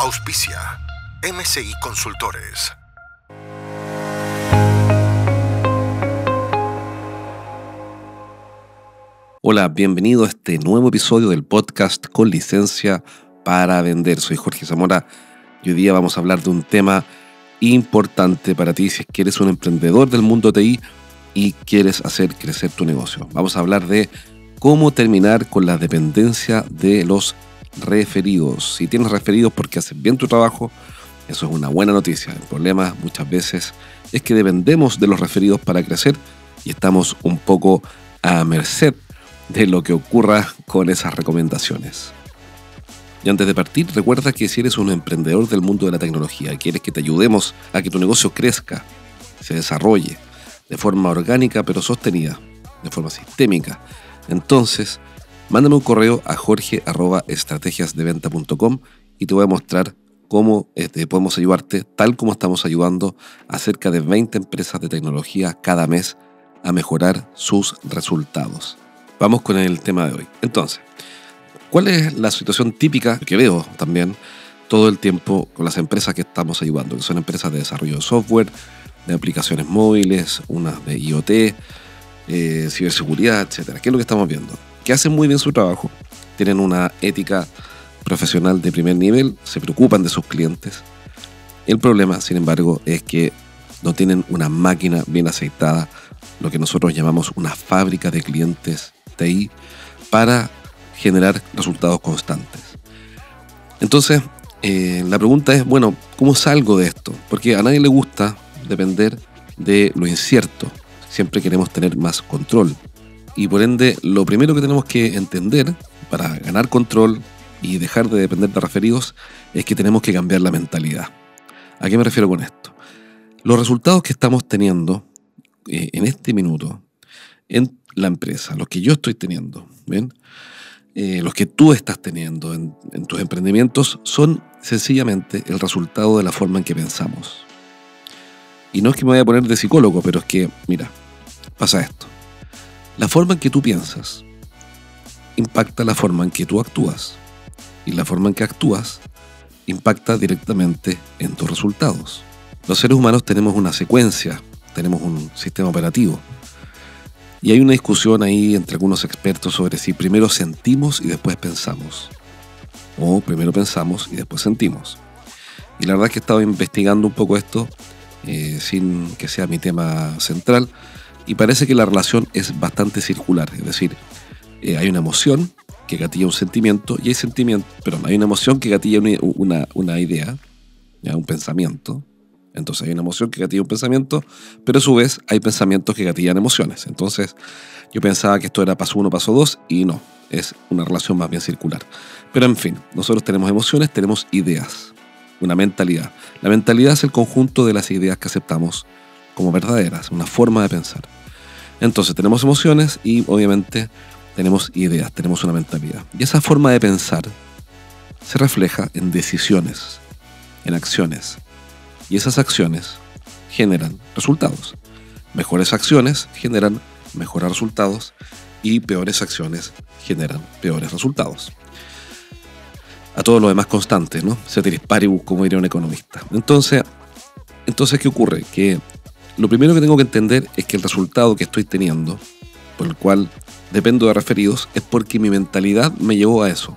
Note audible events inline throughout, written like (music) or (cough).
Auspicia MCI Consultores. Hola, bienvenido a este nuevo episodio del podcast con licencia para vender. Soy Jorge Zamora y hoy día vamos a hablar de un tema importante para ti si es que eres un emprendedor del mundo TI y quieres hacer crecer tu negocio. Vamos a hablar de cómo terminar con la dependencia de los referidos. Si tienes referidos porque haces bien tu trabajo, eso es una buena noticia. El problema muchas veces es que dependemos de los referidos para crecer y estamos un poco a merced de lo que ocurra con esas recomendaciones. Y antes de partir, recuerda que si eres un emprendedor del mundo de la tecnología y quieres que te ayudemos a que tu negocio crezca, se desarrolle de forma orgánica pero sostenida, de forma sistémica, entonces mándame un correo a jorge.estrategiasdeventa.com y te voy a mostrar cómo este, podemos ayudarte, tal como estamos ayudando a cerca de 20 empresas de tecnología cada mes a mejorar sus resultados. Vamos con el tema de hoy. Entonces, ¿cuál es la situación típica que veo también todo el tiempo con las empresas que estamos ayudando? Que son empresas de desarrollo de software, de aplicaciones móviles, unas de IoT, eh, ciberseguridad, etcétera. ¿Qué es lo que estamos viendo? Que hacen muy bien su trabajo, tienen una ética profesional de primer nivel, se preocupan de sus clientes. El problema, sin embargo, es que no tienen una máquina bien aceitada, lo que nosotros llamamos una fábrica de clientes TI para generar resultados constantes. Entonces, eh, la pregunta es, bueno, ¿cómo salgo de esto? Porque a nadie le gusta depender de lo incierto. Siempre queremos tener más control. Y por ende, lo primero que tenemos que entender para ganar control y dejar de depender de referidos es que tenemos que cambiar la mentalidad. ¿A qué me refiero con esto? Los resultados que estamos teniendo eh, en este minuto en la empresa, los que yo estoy teniendo, ¿ven? Eh, los que tú estás teniendo en, en tus emprendimientos son sencillamente el resultado de la forma en que pensamos. Y no es que me vaya a poner de psicólogo, pero es que, mira, pasa esto. La forma en que tú piensas impacta la forma en que tú actúas. Y la forma en que actúas impacta directamente en tus resultados. Los seres humanos tenemos una secuencia, tenemos un sistema operativo. Y hay una discusión ahí entre algunos expertos sobre si primero sentimos y después pensamos. O primero pensamos y después sentimos. Y la verdad es que he estado investigando un poco esto eh, sin que sea mi tema central. Y parece que la relación es bastante circular. Es decir, eh, hay una emoción que gatilla un sentimiento y hay sentimiento, pero hay una emoción que gatilla una, una, idea, ¿ya? un pensamiento. Entonces hay una emoción que gatilla un pensamiento, pero a su vez hay pensamientos que gatillan emociones. Entonces yo pensaba que esto era paso uno, paso dos, y no, es una relación más bien circular. Pero en fin, nosotros tenemos emociones, tenemos ideas, una mentalidad. La mentalidad es el conjunto de las ideas que aceptamos como verdaderas, una forma de pensar. Entonces tenemos emociones y obviamente tenemos ideas, tenemos una mentalidad. Y esa forma de pensar se refleja en decisiones, en acciones, y esas acciones generan resultados. Mejores acciones generan mejores resultados y peores acciones generan peores resultados. A todo lo demás constante, ¿no? Ceteris paribus, como diría un economista. Entonces, entonces, ¿qué ocurre? Que lo primero que tengo que entender es que el resultado que estoy teniendo, por el cual dependo de referidos, es porque mi mentalidad me llevó a eso.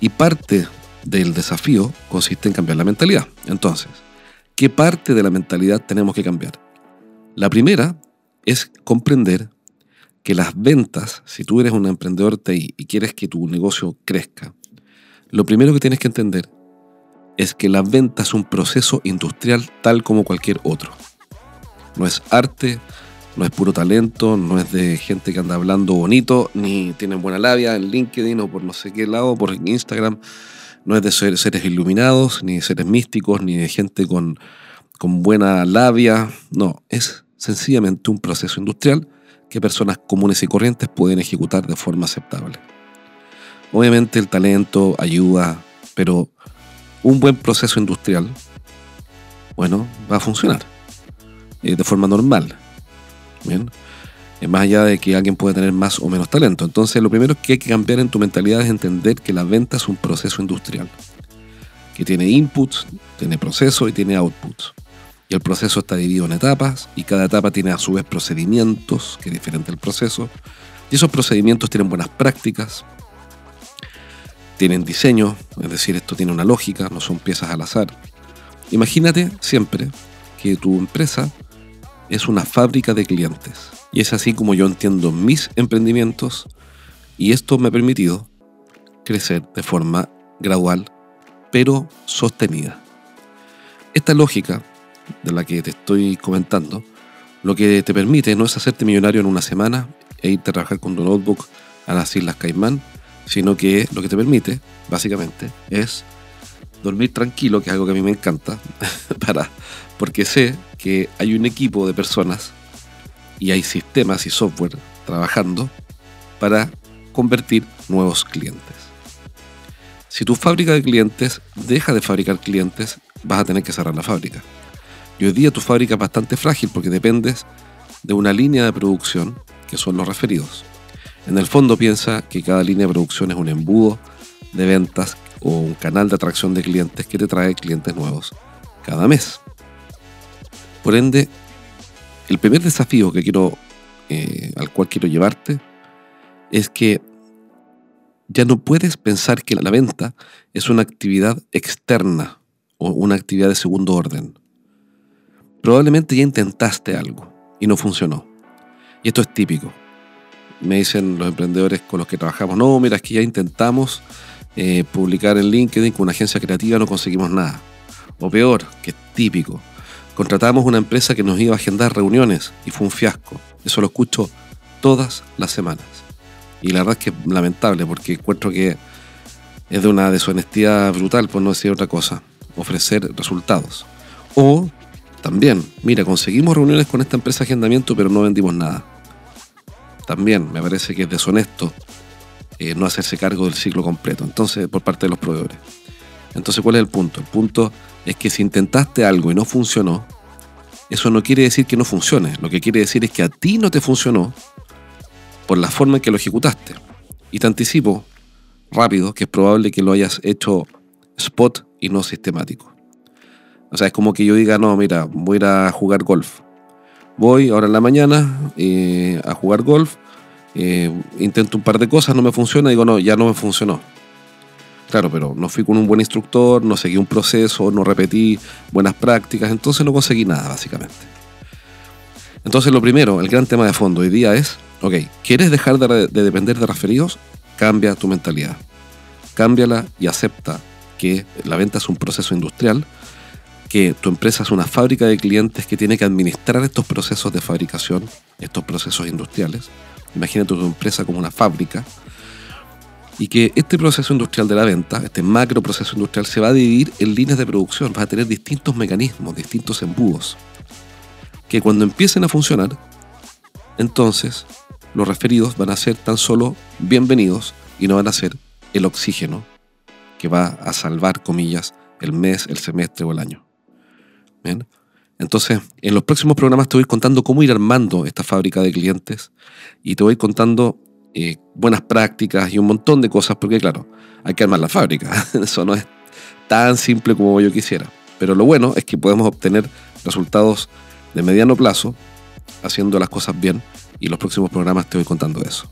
Y parte del desafío consiste en cambiar la mentalidad. Entonces, ¿qué parte de la mentalidad tenemos que cambiar? La primera es comprender que las ventas, si tú eres un emprendedor y quieres que tu negocio crezca, lo primero que tienes que entender es que la venta es un proceso industrial tal como cualquier otro. No es arte, no es puro talento, no es de gente que anda hablando bonito, ni tienen buena labia en LinkedIn o por no sé qué lado, por Instagram No es de seres iluminados, ni de seres místicos, ni de gente con, con buena labia. No, es sencillamente un proceso industrial que personas comunes y corrientes pueden ejecutar de forma aceptable. Obviamente el talento ayuda, pero un buen proceso industrial, bueno, va a funcionar eh, de forma normal. Bien. Eh, más allá de que alguien pueda tener más o menos talento. Entonces, lo primero que hay que cambiar en tu mentalidad es entender que la venta es un proceso industrial, que tiene inputs, tiene proceso y tiene outputs. Y el proceso está dividido en etapas y cada etapa tiene a su vez procedimientos, que es diferente el proceso. Y esos procedimientos tienen buenas prácticas, tienen diseño, es decir, esto tiene una lógica, no son piezas al azar. Imagínate siempre que tu empresa es una fábrica de clientes. Y es así como yo entiendo mis emprendimientos y esto me ha permitido crecer de forma gradual, pero sostenida. Esta lógica de la que te estoy comentando, lo que te permite no es hacerte millonario en una semana e irte a trabajar con tu notebook a las Islas Caimán, sino que lo que te permite, básicamente, es dormir tranquilo, que es algo que a mí me encanta, (laughs) para, porque sé que hay un equipo de personas y hay sistemas y software trabajando para convertir nuevos clientes. Si tu fábrica de clientes deja de fabricar clientes, vas a tener que cerrar la fábrica. Y hoy día tu fábrica es bastante frágil porque dependes de una línea de producción que son los referidos. En el fondo piensa que cada línea de producción es un embudo de ventas o un canal de atracción de clientes que te trae clientes nuevos cada mes. Por ende, el primer desafío que quiero, eh, al cual quiero llevarte es que ya no puedes pensar que la venta es una actividad externa o una actividad de segundo orden. Probablemente ya intentaste algo y no funcionó. Y esto es típico. Me dicen los emprendedores con los que trabajamos, no, mira, es que ya intentamos eh, publicar en LinkedIn con una agencia creativa, no conseguimos nada. O peor, que es típico. Contratamos una empresa que nos iba a agendar reuniones y fue un fiasco. Eso lo escucho todas las semanas. Y la verdad es que es lamentable porque encuentro que es de una deshonestidad brutal, por no decir otra cosa, ofrecer resultados. O también, mira, conseguimos reuniones con esta empresa de agendamiento, pero no vendimos nada. También me parece que es deshonesto eh, no hacerse cargo del ciclo completo, entonces, por parte de los proveedores. Entonces, ¿cuál es el punto? El punto es que si intentaste algo y no funcionó, eso no quiere decir que no funcione. Lo que quiere decir es que a ti no te funcionó por la forma en que lo ejecutaste. Y te anticipo rápido que es probable que lo hayas hecho spot y no sistemático. O sea, es como que yo diga, no, mira, voy a ir a jugar golf. Voy ahora en la mañana eh, a jugar golf, eh, intento un par de cosas, no me funciona, digo, no, ya no me funcionó. Claro, pero no fui con un buen instructor, no seguí un proceso, no repetí buenas prácticas, entonces no conseguí nada, básicamente. Entonces, lo primero, el gran tema de fondo hoy día es, ok, ¿quieres dejar de, de depender de referidos? Cambia tu mentalidad. Cámbiala y acepta que la venta es un proceso industrial que tu empresa es una fábrica de clientes que tiene que administrar estos procesos de fabricación, estos procesos industriales. Imagínate tu empresa como una fábrica y que este proceso industrial de la venta, este macro proceso industrial, se va a dividir en líneas de producción, vas a tener distintos mecanismos, distintos embudos, que cuando empiecen a funcionar, entonces los referidos van a ser tan solo bienvenidos y no van a ser el oxígeno que va a salvar, comillas, el mes, el semestre o el año. Entonces, en los próximos programas te voy contando cómo ir armando esta fábrica de clientes y te voy contando eh, buenas prácticas y un montón de cosas, porque claro, hay que armar la fábrica. (laughs) Eso no es tan simple como yo quisiera. Pero lo bueno es que podemos obtener resultados de mediano plazo haciendo las cosas bien y los próximos programas te voy contando eso.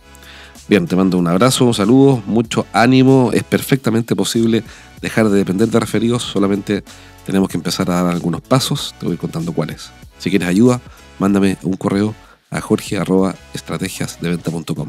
Bien, te mando un abrazo, un saludo, mucho ánimo. Es perfectamente posible dejar de depender de referidos, solamente tenemos que empezar a dar algunos pasos, te voy contando cuáles. Si quieres ayuda, mándame un correo a jorge.estrategiasdeventa.com.